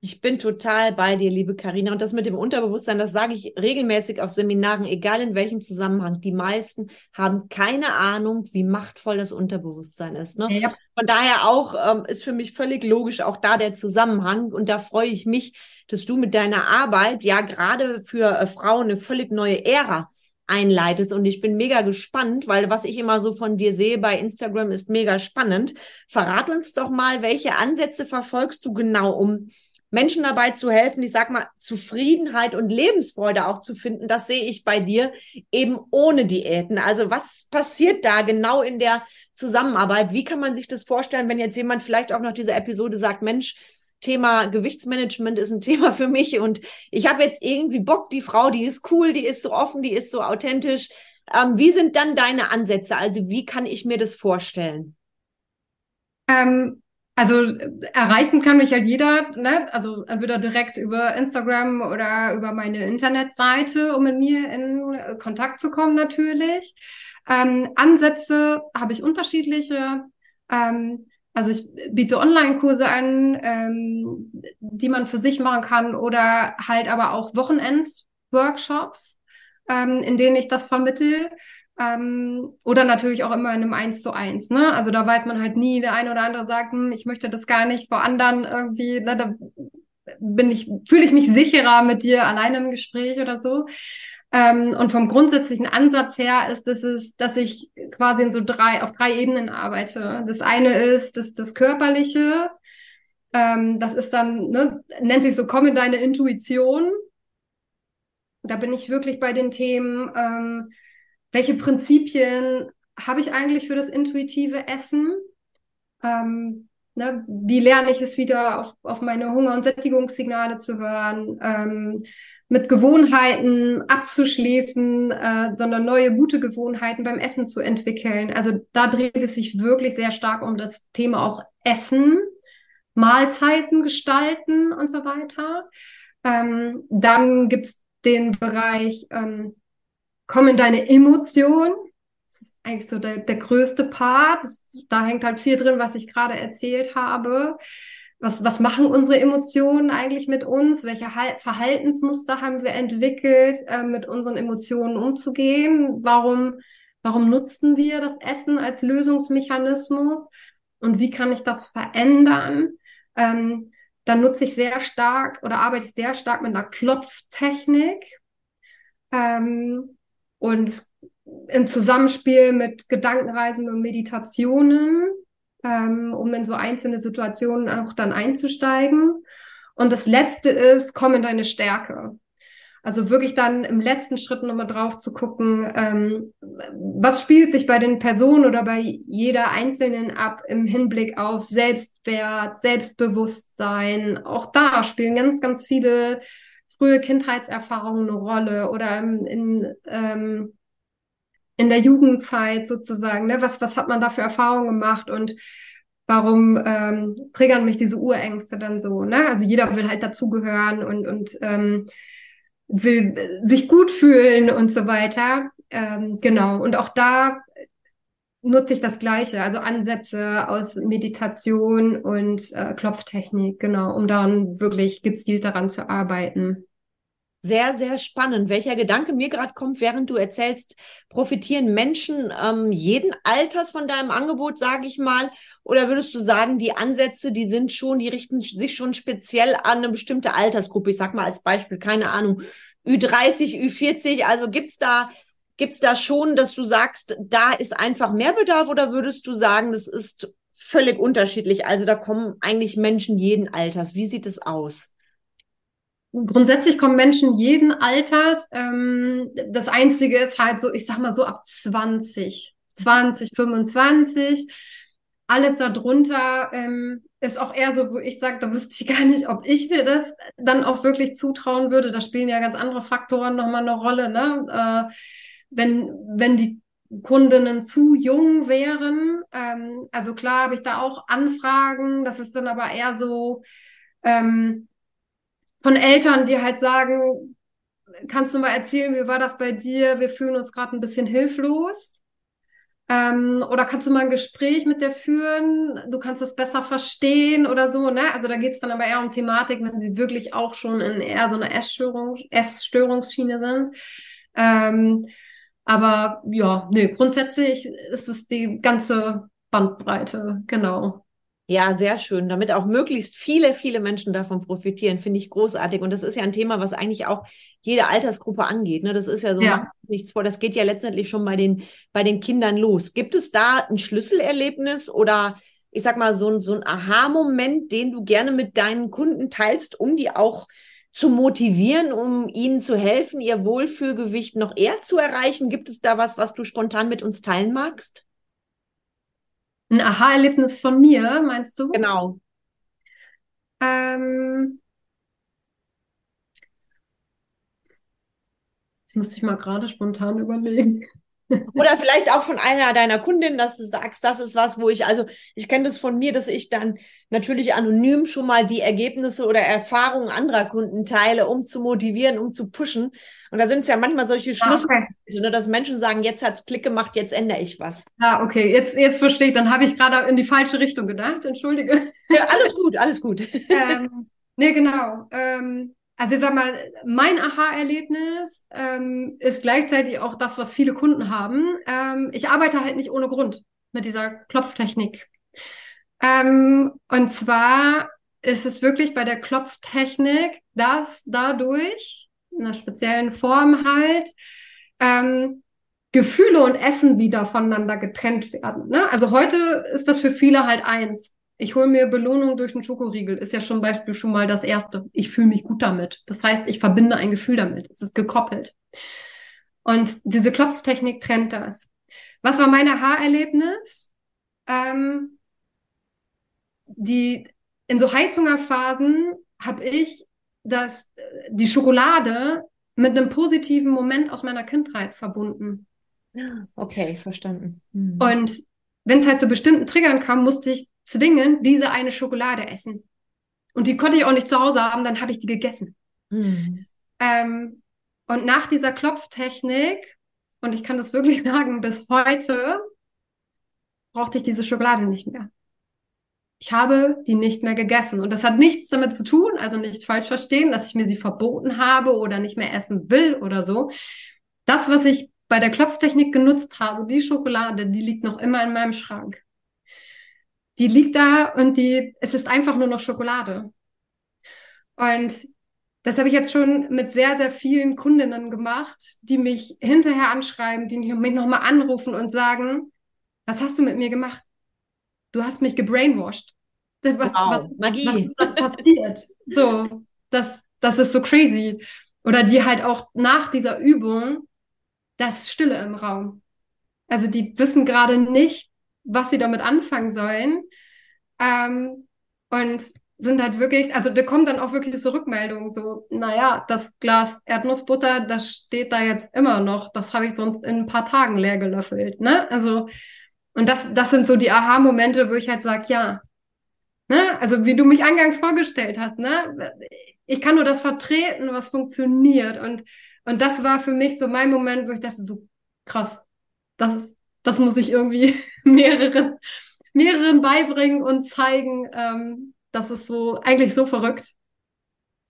Ich bin total bei dir, liebe Karina. Und das mit dem Unterbewusstsein, das sage ich regelmäßig auf Seminaren, egal in welchem Zusammenhang. Die meisten haben keine Ahnung, wie machtvoll das Unterbewusstsein ist. Ne? Ja. Von daher auch ähm, ist für mich völlig logisch auch da der Zusammenhang. Und da freue ich mich, dass du mit deiner Arbeit ja gerade für äh, Frauen eine völlig neue Ära einleitest. Und ich bin mega gespannt, weil was ich immer so von dir sehe bei Instagram ist mega spannend. Verrat uns doch mal, welche Ansätze verfolgst du genau, um Menschen dabei zu helfen, ich sag mal, Zufriedenheit und Lebensfreude auch zu finden, das sehe ich bei dir eben ohne Diäten. Also was passiert da genau in der Zusammenarbeit? Wie kann man sich das vorstellen, wenn jetzt jemand vielleicht auch noch diese Episode sagt, Mensch, Thema Gewichtsmanagement ist ein Thema für mich und ich habe jetzt irgendwie Bock, die Frau, die ist cool, die ist so offen, die ist so authentisch. Ähm, wie sind dann deine Ansätze? Also wie kann ich mir das vorstellen? Ähm, also erreichen kann mich halt jeder, ne? also entweder direkt über Instagram oder über meine Internetseite, um mit mir in Kontakt zu kommen natürlich. Ähm, Ansätze habe ich unterschiedliche. Ähm, also ich biete Online-Kurse an, ähm, die man für sich machen kann oder halt aber auch Wochenend-Workshops, ähm, in denen ich das vermittle. Ähm, oder natürlich auch immer in einem Eins zu eins, ne? Also da weiß man halt nie, der eine oder andere sagt, hm, ich möchte das gar nicht vor anderen irgendwie, ne, da bin ich, fühle ich mich sicherer mit dir alleine im Gespräch oder so. Ähm, und vom grundsätzlichen Ansatz her ist es, ist, dass ich quasi in so drei, auf drei Ebenen arbeite. Das eine ist das, das Körperliche. Ähm, das ist dann, ne, nennt sich so, komm in deine Intuition. Da bin ich wirklich bei den Themen, ähm, welche Prinzipien habe ich eigentlich für das intuitive Essen? Ähm, ne, wie lerne ich es wieder auf, auf meine Hunger- und Sättigungssignale zu hören? Ähm, mit Gewohnheiten abzuschließen, äh, sondern neue gute Gewohnheiten beim Essen zu entwickeln. Also da dreht es sich wirklich sehr stark um das Thema auch Essen, Mahlzeiten gestalten und so weiter. Ähm, dann gibt's den Bereich ähm, komm in deine Emotion. Das ist eigentlich so der, der größte Part. Das, da hängt halt viel drin, was ich gerade erzählt habe. Was, was machen unsere Emotionen eigentlich mit uns? Welche Verhaltensmuster haben wir entwickelt, äh, mit unseren Emotionen umzugehen? Warum, warum nutzen wir das Essen als Lösungsmechanismus? Und wie kann ich das verändern? Ähm, dann nutze ich sehr stark oder arbeite ich sehr stark mit einer Klopftechnik. Ähm, und im Zusammenspiel mit Gedankenreisen und Meditationen, ähm, um in so einzelne Situationen auch dann einzusteigen. Und das letzte ist, komm in deine Stärke. Also wirklich dann im letzten Schritt nochmal drauf zu gucken, ähm, was spielt sich bei den Personen oder bei jeder Einzelnen ab im Hinblick auf Selbstwert, Selbstbewusstsein. Auch da spielen ganz, ganz viele frühe Kindheitserfahrungen eine Rolle oder in, ähm, in der Jugendzeit sozusagen, ne? was, was hat man da für Erfahrungen gemacht und warum ähm, triggern mich diese Urängste dann so? Ne? Also jeder will halt dazugehören und, und ähm, will sich gut fühlen und so weiter. Ähm, genau. Und auch da nutze ich das Gleiche, also Ansätze aus Meditation und äh, Klopftechnik, genau, um daran wirklich gezielt daran zu arbeiten. Sehr, sehr spannend. Welcher Gedanke mir gerade kommt, während du erzählst, profitieren Menschen ähm, jeden Alters von deinem Angebot, sage ich mal? Oder würdest du sagen, die Ansätze, die sind schon, die richten sich schon speziell an eine bestimmte Altersgruppe? Ich sag mal als Beispiel, keine Ahnung, Ü30, Ü40. Also gibt's da Gibt's da schon, dass du sagst, da ist einfach mehr Bedarf oder würdest du sagen, das ist völlig unterschiedlich? Also da kommen eigentlich Menschen jeden Alters. Wie sieht es aus? Grundsätzlich kommen Menschen jeden Alters. Ähm, das Einzige ist halt so, ich sag mal so ab 20, 20, 25. Alles darunter ähm, ist auch eher so, wo ich sage, da wüsste ich gar nicht, ob ich mir das dann auch wirklich zutrauen würde. Da spielen ja ganz andere Faktoren nochmal eine Rolle. Ne? Äh, wenn, wenn die Kundinnen zu jung wären. Ähm, also klar habe ich da auch Anfragen, das ist dann aber eher so, ähm, von Eltern, die halt sagen, kannst du mal erzählen, wie war das bei dir? Wir fühlen uns gerade ein bisschen hilflos. Ähm, oder kannst du mal ein Gespräch mit der führen? Du kannst das besser verstehen oder so, ne? Also da geht es dann aber eher um Thematik, wenn sie wirklich auch schon in eher so einer Essstörung, Essstörungsschiene sind. Ähm, aber ja, nee, grundsätzlich ist es die ganze Bandbreite, genau. Ja, sehr schön. Damit auch möglichst viele, viele Menschen davon profitieren, finde ich großartig. Und das ist ja ein Thema, was eigentlich auch jede Altersgruppe angeht. Ne? Das ist ja so, ja. macht nichts vor. Das geht ja letztendlich schon bei den, bei den Kindern los. Gibt es da ein Schlüsselerlebnis oder ich sag mal, so, so ein Aha-Moment, den du gerne mit deinen Kunden teilst, um die auch zu motivieren, um ihnen zu helfen, ihr Wohlfühlgewicht noch eher zu erreichen? Gibt es da was, was du spontan mit uns teilen magst? Ein Aha-Erlebnis von mir, meinst du? Genau. Ähm, jetzt muss ich mal gerade spontan überlegen. Oder vielleicht auch von einer deiner Kundinnen, dass du sagst, das ist was, wo ich, also ich kenne das von mir, dass ich dann natürlich anonym schon mal die Ergebnisse oder Erfahrungen anderer Kunden teile, um zu motivieren, um zu pushen. Und da sind es ja manchmal solche Schlüssel, ah, okay. Ne, dass Menschen sagen, jetzt hat's Klick gemacht, jetzt ändere ich was. Ah, okay, jetzt, jetzt verstehe ich. Dann habe ich gerade in die falsche Richtung gedacht. Entschuldige. Ja, alles gut, alles gut. ähm, nee, genau. Ähm, also ich sag mal, mein Aha-Erlebnis ähm, ist gleichzeitig auch das, was viele Kunden haben. Ähm, ich arbeite halt nicht ohne Grund mit dieser Klopftechnik. Ähm, und zwar ist es wirklich bei der Klopftechnik, dass dadurch in einer speziellen Form halt ähm, Gefühle und Essen wieder voneinander getrennt werden. Ne? Also heute ist das für viele halt eins ich hole mir Belohnung durch einen Schokoriegel, ist ja schon Beispiel schon mal das erste. Ich fühle mich gut damit. Das heißt, ich verbinde ein Gefühl damit. Es ist gekoppelt. Und diese Klopftechnik trennt das. Was war mein Haarerlebnis? Ähm, die, in so Heißhungerphasen habe ich das, die Schokolade mit einem positiven Moment aus meiner Kindheit verbunden. Okay, verstanden. Hm. Und wenn es halt zu bestimmten Triggern kam, musste ich zwingend diese eine Schokolade essen. Und die konnte ich auch nicht zu Hause haben, dann habe ich die gegessen. Mhm. Ähm, und nach dieser Klopftechnik, und ich kann das wirklich sagen, bis heute brauchte ich diese Schokolade nicht mehr. Ich habe die nicht mehr gegessen. Und das hat nichts damit zu tun, also nicht falsch verstehen, dass ich mir sie verboten habe oder nicht mehr essen will oder so. Das, was ich bei der Klopftechnik genutzt habe, die Schokolade, die liegt noch immer in meinem Schrank die liegt da und die, es ist einfach nur noch Schokolade. Und das habe ich jetzt schon mit sehr, sehr vielen Kundinnen gemacht, die mich hinterher anschreiben, die mich nochmal anrufen und sagen, was hast du mit mir gemacht? Du hast mich gebrainwashed. Was, wow, was, Magie. Was ist passiert? so, das, das ist so crazy. Oder die halt auch nach dieser Übung, das ist Stille im Raum. Also die wissen gerade nicht, was sie damit anfangen sollen. Ähm, und sind halt wirklich, also da kommt dann auch wirklich so Rückmeldungen, so, naja, das Glas Erdnussbutter, das steht da jetzt immer noch, das habe ich sonst in ein paar Tagen leer gelöffelt, ne? Also, und das, das sind so die Aha-Momente, wo ich halt sage, ja, ne? Also, wie du mich eingangs vorgestellt hast, ne? Ich kann nur das vertreten, was funktioniert und, und das war für mich so mein Moment, wo ich dachte, so, krass, das ist, das muss ich irgendwie mehreren, mehreren beibringen und zeigen. Ähm, das ist so eigentlich so verrückt,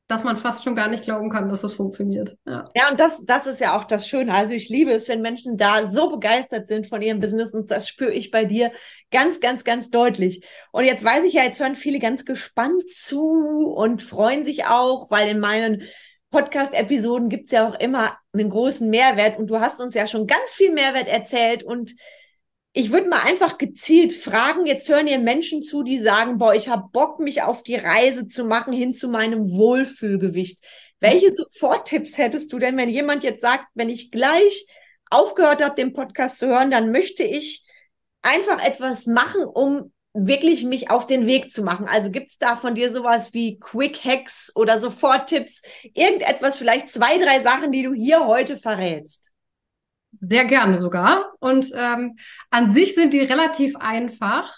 dass man fast schon gar nicht glauben kann, dass das funktioniert. Ja, ja und das, das ist ja auch das Schöne. Also ich liebe es, wenn Menschen da so begeistert sind von ihrem Business und das spüre ich bei dir ganz, ganz, ganz deutlich. Und jetzt weiß ich ja, jetzt hören viele ganz gespannt zu und freuen sich auch, weil in meinen Podcast-Episoden gibt's ja auch immer einen großen Mehrwert und du hast uns ja schon ganz viel Mehrwert erzählt und ich würde mal einfach gezielt fragen, jetzt hören hier Menschen zu, die sagen, boah, ich habe Bock, mich auf die Reise zu machen hin zu meinem Wohlfühlgewicht. Welche Soforttipps hättest du denn, wenn jemand jetzt sagt, wenn ich gleich aufgehört habe, den Podcast zu hören, dann möchte ich einfach etwas machen, um wirklich mich auf den Weg zu machen. Also gibt es da von dir sowas wie Quick Hacks oder Soforttipps, irgendetwas, vielleicht zwei, drei Sachen, die du hier heute verrätst? Sehr gerne sogar. Und ähm, an sich sind die relativ einfach.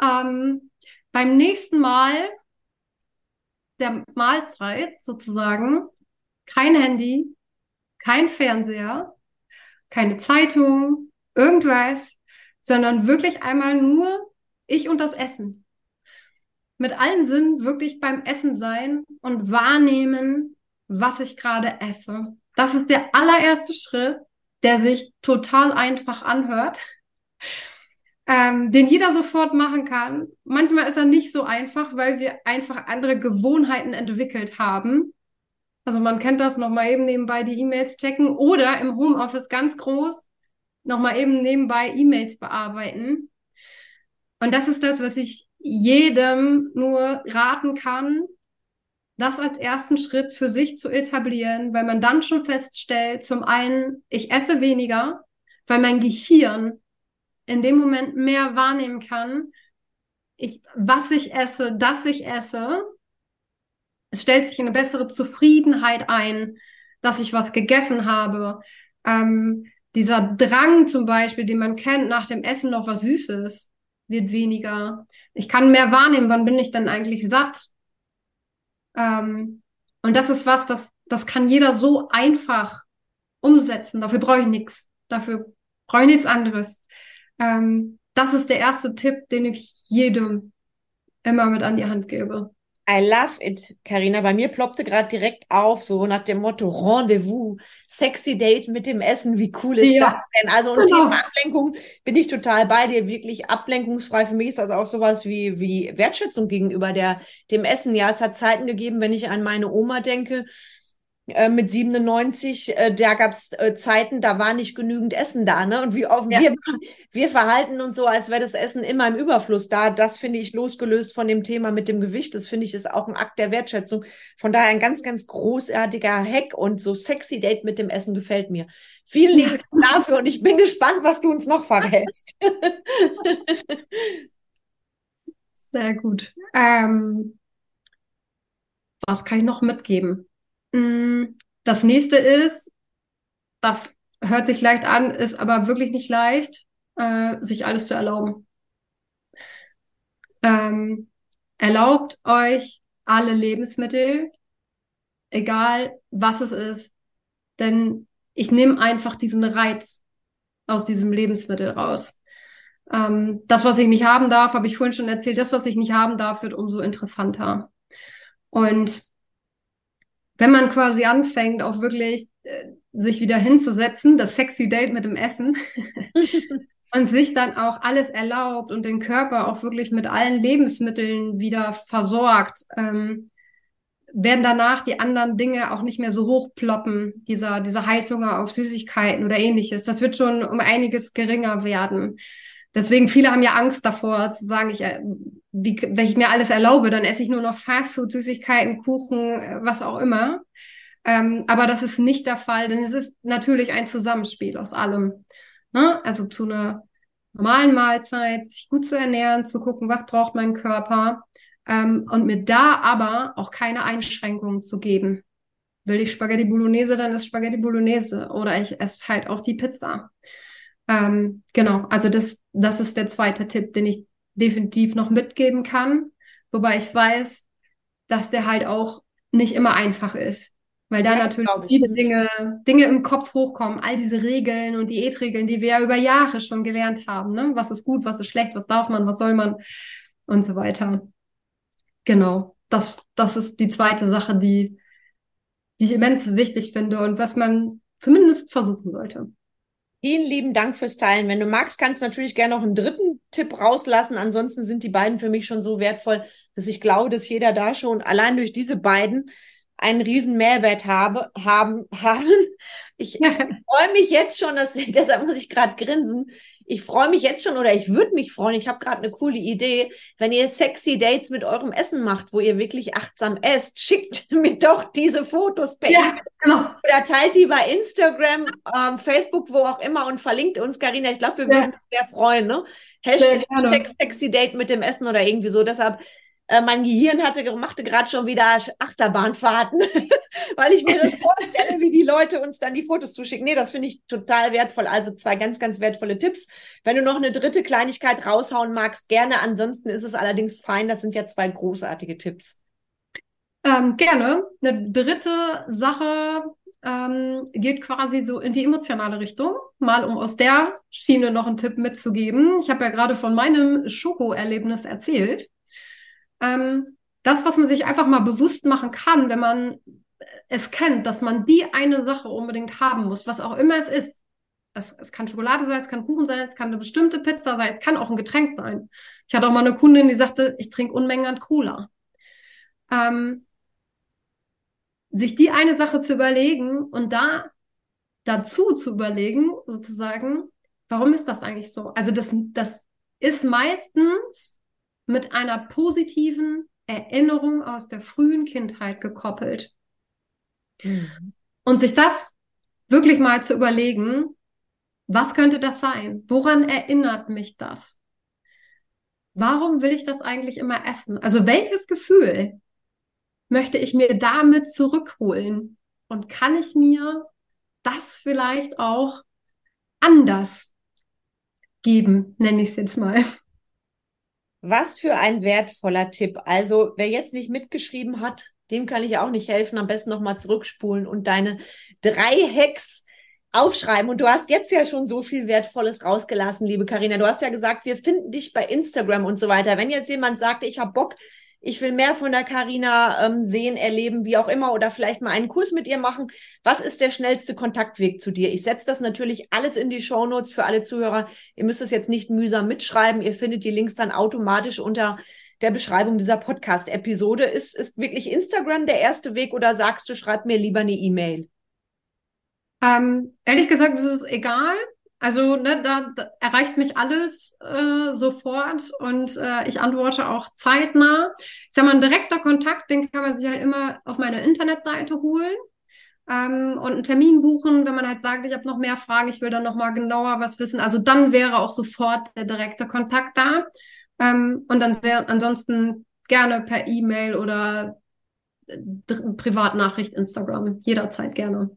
Ähm, beim nächsten Mal der Mahlzeit sozusagen kein Handy, kein Fernseher, keine Zeitung, irgendwas, sondern wirklich einmal nur ich und das Essen. Mit allen Sinnen wirklich beim Essen sein und wahrnehmen, was ich gerade esse. Das ist der allererste Schritt, der sich total einfach anhört, ähm, den jeder sofort machen kann. Manchmal ist er nicht so einfach, weil wir einfach andere Gewohnheiten entwickelt haben. Also man kennt das nochmal eben nebenbei die E-Mails checken oder im Homeoffice ganz groß nochmal eben nebenbei E-Mails bearbeiten. Und das ist das, was ich jedem nur raten kann, das als ersten Schritt für sich zu etablieren, weil man dann schon feststellt, zum einen, ich esse weniger, weil mein Gehirn in dem Moment mehr wahrnehmen kann, ich, was ich esse, dass ich esse. Es stellt sich eine bessere Zufriedenheit ein, dass ich was gegessen habe. Ähm, dieser Drang zum Beispiel, den man kennt, nach dem Essen noch was Süßes, wird weniger. Ich kann mehr wahrnehmen, wann bin ich dann eigentlich satt. Ähm, und das ist was, das, das kann jeder so einfach umsetzen. Dafür brauche ich nichts. Dafür brauche ich nichts anderes. Ähm, das ist der erste Tipp, den ich jedem immer mit an die Hand gebe. I love it, Karina. Bei mir ploppte gerade direkt auf, so nach dem Motto Rendezvous, sexy Date mit dem Essen. Wie cool ist ja. das denn? Also und genau. Thema Ablenkung bin ich total bei dir, wirklich ablenkungsfrei. Für mich ist das auch sowas wie wie Wertschätzung gegenüber der dem Essen. Ja, es hat Zeiten gegeben, wenn ich an meine Oma denke, äh, mit 97, äh, da gab's äh, Zeiten, da war nicht genügend Essen da, ne? Und wie oft ja. wir, wir verhalten uns so, als wäre das Essen immer im Überfluss da. Das finde ich losgelöst von dem Thema mit dem Gewicht. Das finde ich ist auch ein Akt der Wertschätzung. Von daher ein ganz, ganz großartiger Hack und so sexy Date mit dem Essen gefällt mir. Vielen lieben Dank dafür und ich bin gespannt, was du uns noch verrätst. Sehr gut. Ähm, was kann ich noch mitgeben? Mm, das nächste ist, das hört sich leicht an, ist aber wirklich nicht leicht, äh, sich alles zu erlauben. Ähm, erlaubt euch alle Lebensmittel, egal was es ist, denn ich nehme einfach diesen Reiz aus diesem Lebensmittel raus. Ähm, das, was ich nicht haben darf, habe ich vorhin schon erzählt, das, was ich nicht haben darf, wird umso interessanter. Und wenn man quasi anfängt, auch wirklich äh, sich wieder hinzusetzen, das sexy Date mit dem Essen und sich dann auch alles erlaubt und den Körper auch wirklich mit allen Lebensmitteln wieder versorgt, ähm, werden danach die anderen Dinge auch nicht mehr so hochploppen, dieser, dieser Heißhunger auf Süßigkeiten oder ähnliches. Das wird schon um einiges geringer werden. Deswegen, viele haben ja Angst davor, zu sagen, ich, äh, wie, wenn ich mir alles erlaube, dann esse ich nur noch Fastfood, Süßigkeiten, Kuchen, äh, was auch immer. Ähm, aber das ist nicht der Fall, denn es ist natürlich ein Zusammenspiel aus allem. Ne? Also zu einer normalen Mahlzeit, sich gut zu ernähren, zu gucken, was braucht mein Körper ähm, und mir da aber auch keine Einschränkungen zu geben. Will ich Spaghetti Bolognese, dann ist Spaghetti Bolognese oder ich esse halt auch die Pizza. Ähm, genau, also das, das ist der zweite Tipp, den ich definitiv noch mitgeben kann. Wobei ich weiß, dass der halt auch nicht immer einfach ist. Weil da ja, natürlich viele Dinge, Dinge im Kopf hochkommen, all diese Regeln und Diätregeln, die wir ja über Jahre schon gelernt haben. Ne? Was ist gut, was ist schlecht, was darf man, was soll man und so weiter. Genau, das, das ist die zweite Sache, die, die ich immens wichtig finde und was man zumindest versuchen sollte. Vielen lieben Dank fürs Teilen. Wenn du magst, kannst du natürlich gerne noch einen dritten Tipp rauslassen. Ansonsten sind die beiden für mich schon so wertvoll, dass ich glaube, dass jeder da schon allein durch diese beiden einen riesen Mehrwert habe, haben, haben. Ich freue mich jetzt schon, dass, deshalb muss ich gerade grinsen. Ich freue mich jetzt schon oder ich würde mich freuen. Ich habe gerade eine coole Idee, wenn ihr sexy Dates mit eurem Essen macht, wo ihr wirklich achtsam esst, schickt mir doch diese Fotos per ja, genau. oder teilt die bei Instagram, ähm, Facebook, wo auch immer und verlinkt uns, Karina. Ich glaube, wir würden uns sehr freuen. Ne? Hashtag, Hashtag sexy Date mit dem Essen oder irgendwie so. Deshalb äh, mein Gehirn hatte, machte gerade schon wieder Achterbahnfahrten, weil ich mir das vorstelle, wie die Leute uns dann die Fotos zuschicken. Nee, das finde ich total wertvoll. Also zwei ganz, ganz wertvolle Tipps. Wenn du noch eine dritte Kleinigkeit raushauen magst, gerne. Ansonsten ist es allerdings fein. Das sind ja zwei großartige Tipps. Ähm, gerne. Eine dritte Sache ähm, geht quasi so in die emotionale Richtung. Mal um aus der Schiene noch einen Tipp mitzugeben. Ich habe ja gerade von meinem Schoko-Erlebnis erzählt. Ähm, das, was man sich einfach mal bewusst machen kann, wenn man es kennt, dass man die eine Sache unbedingt haben muss, was auch immer es ist. Es, es kann Schokolade sein, es kann Kuchen sein, es kann eine bestimmte Pizza sein, es kann auch ein Getränk sein. Ich hatte auch mal eine Kundin, die sagte, ich trinke Unmengen an Cola. Ähm, sich die eine Sache zu überlegen und da dazu zu überlegen, sozusagen, warum ist das eigentlich so? Also das, das ist meistens mit einer positiven Erinnerung aus der frühen Kindheit gekoppelt. Mhm. Und sich das wirklich mal zu überlegen, was könnte das sein? Woran erinnert mich das? Warum will ich das eigentlich immer essen? Also welches Gefühl möchte ich mir damit zurückholen? Und kann ich mir das vielleicht auch anders geben, nenne ich es jetzt mal. Was für ein wertvoller Tipp. Also, wer jetzt nicht mitgeschrieben hat, dem kann ich auch nicht helfen. Am besten nochmal zurückspulen und deine drei Hacks aufschreiben. Und du hast jetzt ja schon so viel Wertvolles rausgelassen, liebe Karina. Du hast ja gesagt, wir finden dich bei Instagram und so weiter. Wenn jetzt jemand sagt, ich habe Bock, ich will mehr von der Karina ähm, sehen, erleben, wie auch immer, oder vielleicht mal einen Kurs mit ihr machen. Was ist der schnellste Kontaktweg zu dir? Ich setze das natürlich alles in die Show Notes für alle Zuhörer. Ihr müsst es jetzt nicht mühsam mitschreiben. Ihr findet die Links dann automatisch unter der Beschreibung dieser Podcast-Episode. Ist, ist wirklich Instagram der erste Weg oder sagst du, schreib mir lieber eine E-Mail? Ähm, ehrlich gesagt, ist es egal. Also ne, da, da erreicht mich alles äh, sofort und äh, ich antworte auch zeitnah. Ich sag mal, ein direkter Kontakt, den kann man sich halt immer auf meiner Internetseite holen ähm, und einen Termin buchen, wenn man halt sagt, ich habe noch mehr Fragen, ich will dann noch mal genauer was wissen. Also dann wäre auch sofort der direkte Kontakt da. Ähm, und dann sehr, ansonsten gerne per E-Mail oder äh, Privatnachricht Instagram, jederzeit gerne.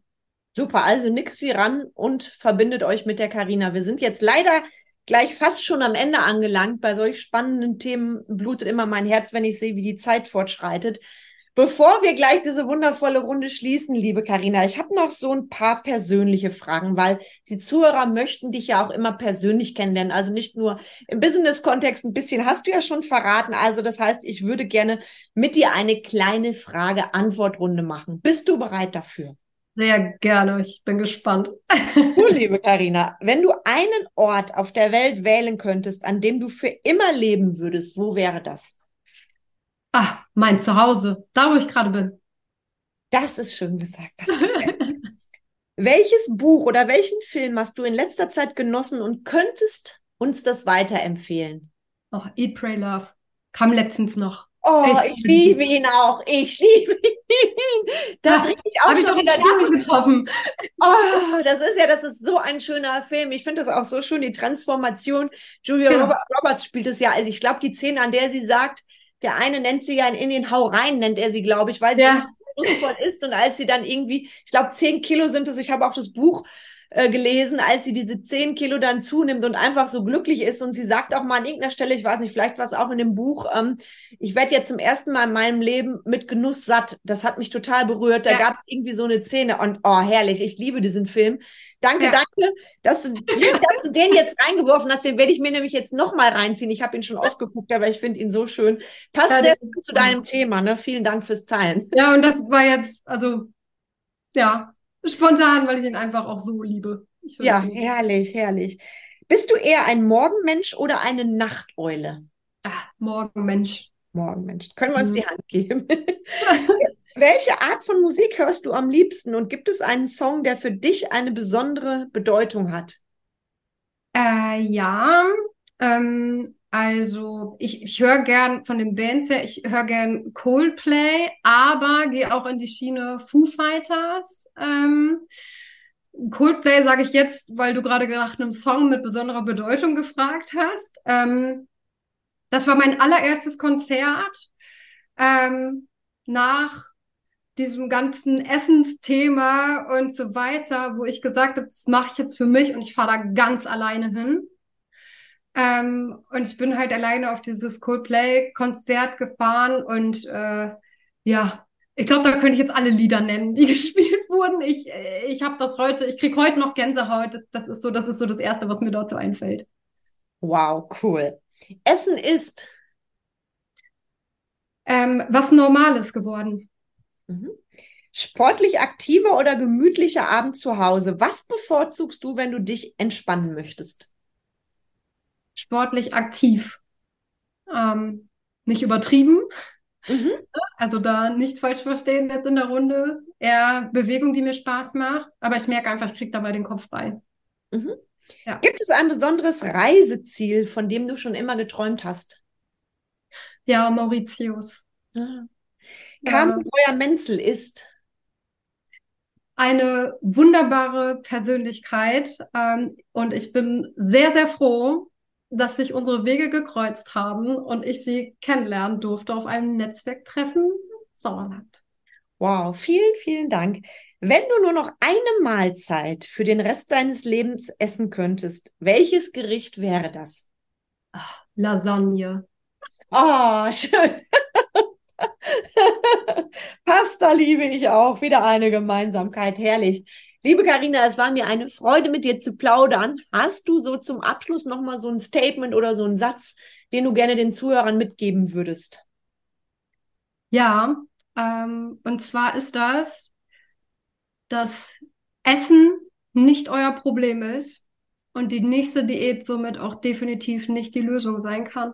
Super, also nix wie ran und verbindet euch mit der Karina. Wir sind jetzt leider gleich fast schon am Ende angelangt. Bei solch spannenden Themen blutet immer mein Herz, wenn ich sehe, wie die Zeit fortschreitet. Bevor wir gleich diese wundervolle Runde schließen, liebe Karina, ich habe noch so ein paar persönliche Fragen, weil die Zuhörer möchten dich ja auch immer persönlich kennenlernen, also nicht nur im Business-Kontext. Ein bisschen hast du ja schon verraten. Also das heißt, ich würde gerne mit dir eine kleine Frage-Antwort-Runde machen. Bist du bereit dafür? Sehr gerne, ich bin gespannt. Cool, liebe Karina, wenn du einen Ort auf der Welt wählen könntest, an dem du für immer leben würdest, wo wäre das? Ah, mein Zuhause, da wo ich gerade bin. Das ist schön gesagt. Welches Buch oder welchen Film hast du in letzter Zeit genossen und könntest uns das weiterempfehlen? Oh, Eat, Pray, Love. Kam letztens noch. Oh, ich liebe ihn auch. Ich liebe ihn. Da trinke ich auch schon wieder die getroffen. Oh, das ist ja, das ist so ein schöner Film. Ich finde das auch so schön, die Transformation. Julia genau. Roberts spielt es ja. Also ich glaube, die Szene, an der sie sagt, der eine nennt sie ja in den Hau rein, nennt er sie, glaube ich, weil sie ja. lustvoll ist. Und als sie dann irgendwie, ich glaube, zehn Kilo sind es, ich habe auch das Buch äh, gelesen, als sie diese zehn Kilo dann zunimmt und einfach so glücklich ist. Und sie sagt auch mal an irgendeiner Stelle, ich weiß nicht, vielleicht war es auch in dem Buch, ähm, ich werde jetzt zum ersten Mal in meinem Leben mit Genuss satt. Das hat mich total berührt. Da ja. gab es irgendwie so eine Szene und oh, herrlich, ich liebe diesen Film. Danke, ja. danke, dass du, dass du den jetzt reingeworfen hast. Den werde ich mir nämlich jetzt nochmal reinziehen. Ich habe ihn schon oft geguckt, aber ich finde ihn so schön. Passt ja, sehr gut zu deinem Thema. Ne? Vielen Dank fürs Teilen. Ja, und das war jetzt, also, ja, spontan, weil ich ihn einfach auch so liebe. Ja, herrlich, herrlich. Bist du eher ein Morgenmensch oder eine Nachteule? Ach, Morgenmensch. Morgenmensch. Können wir uns mhm. die Hand geben? Welche Art von Musik hörst du am liebsten und gibt es einen Song, der für dich eine besondere Bedeutung hat? Äh, ja, ähm, also ich, ich höre gern von den Bands her, ich höre gern Coldplay, aber gehe auch in die Schiene Foo Fighters. Ähm, Coldplay sage ich jetzt, weil du gerade nach einem Song mit besonderer Bedeutung gefragt hast. Ähm, das war mein allererstes Konzert ähm, nach diesem ganzen Essensthema und so weiter, wo ich gesagt habe, das mache ich jetzt für mich und ich fahre da ganz alleine hin. Ähm, und ich bin halt alleine auf dieses Coldplay-Konzert gefahren und äh, ja, Ich glaube, da könnte ich jetzt alle Lieder nennen, die gespielt wurden. Ich, ich habe das heute, ich kriege heute noch Gänsehaut. Das, das, ist so, das ist so das Erste, was mir dazu einfällt. Wow, cool. Essen ist ähm, was Normales geworden. Mhm. Sportlich aktiver oder gemütlicher Abend zu Hause? Was bevorzugst du, wenn du dich entspannen möchtest? Sportlich aktiv. Ähm, nicht übertrieben. Mhm. Also da nicht falsch verstehen jetzt in der Runde. Eher Bewegung, die mir Spaß macht. Aber ich merke einfach, ich kriege dabei den Kopf frei. Mhm. Ja. Gibt es ein besonderes Reiseziel, von dem du schon immer geträumt hast? Ja, Mauritius. Ah. Carmen ja. Menzel ist eine wunderbare Persönlichkeit ähm, und ich bin sehr, sehr froh, dass sich unsere Wege gekreuzt haben und ich sie kennenlernen durfte auf einem Netzwerktreffen Sauerland. Wow, vielen, vielen Dank. Wenn du nur noch eine Mahlzeit für den Rest deines Lebens essen könntest, welches Gericht wäre das? Ach, Lasagne. Oh, schön. Pasta liebe ich auch. Wieder eine Gemeinsamkeit. Herrlich. Liebe Karina, es war mir eine Freude, mit dir zu plaudern. Hast du so zum Abschluss nochmal so ein Statement oder so einen Satz, den du gerne den Zuhörern mitgeben würdest? Ja, ähm, und zwar ist das, dass Essen nicht euer Problem ist und die nächste Diät somit auch definitiv nicht die Lösung sein kann.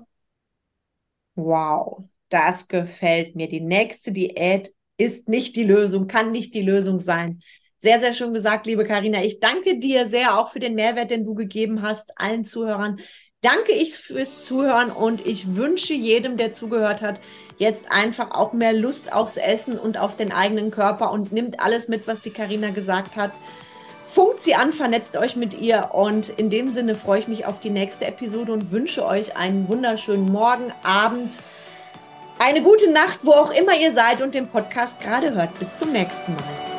Wow, das gefällt mir. Die nächste Diät ist nicht die Lösung, kann nicht die Lösung sein. Sehr, sehr schön gesagt, liebe Karina. Ich danke dir sehr auch für den Mehrwert, den du gegeben hast, allen Zuhörern. Danke ich fürs Zuhören und ich wünsche jedem, der zugehört hat, jetzt einfach auch mehr Lust aufs Essen und auf den eigenen Körper und nimmt alles mit, was die Karina gesagt hat. Funkt sie an, vernetzt euch mit ihr und in dem Sinne freue ich mich auf die nächste Episode und wünsche euch einen wunderschönen Morgen, Abend, eine gute Nacht, wo auch immer ihr seid und den Podcast gerade hört. Bis zum nächsten Mal.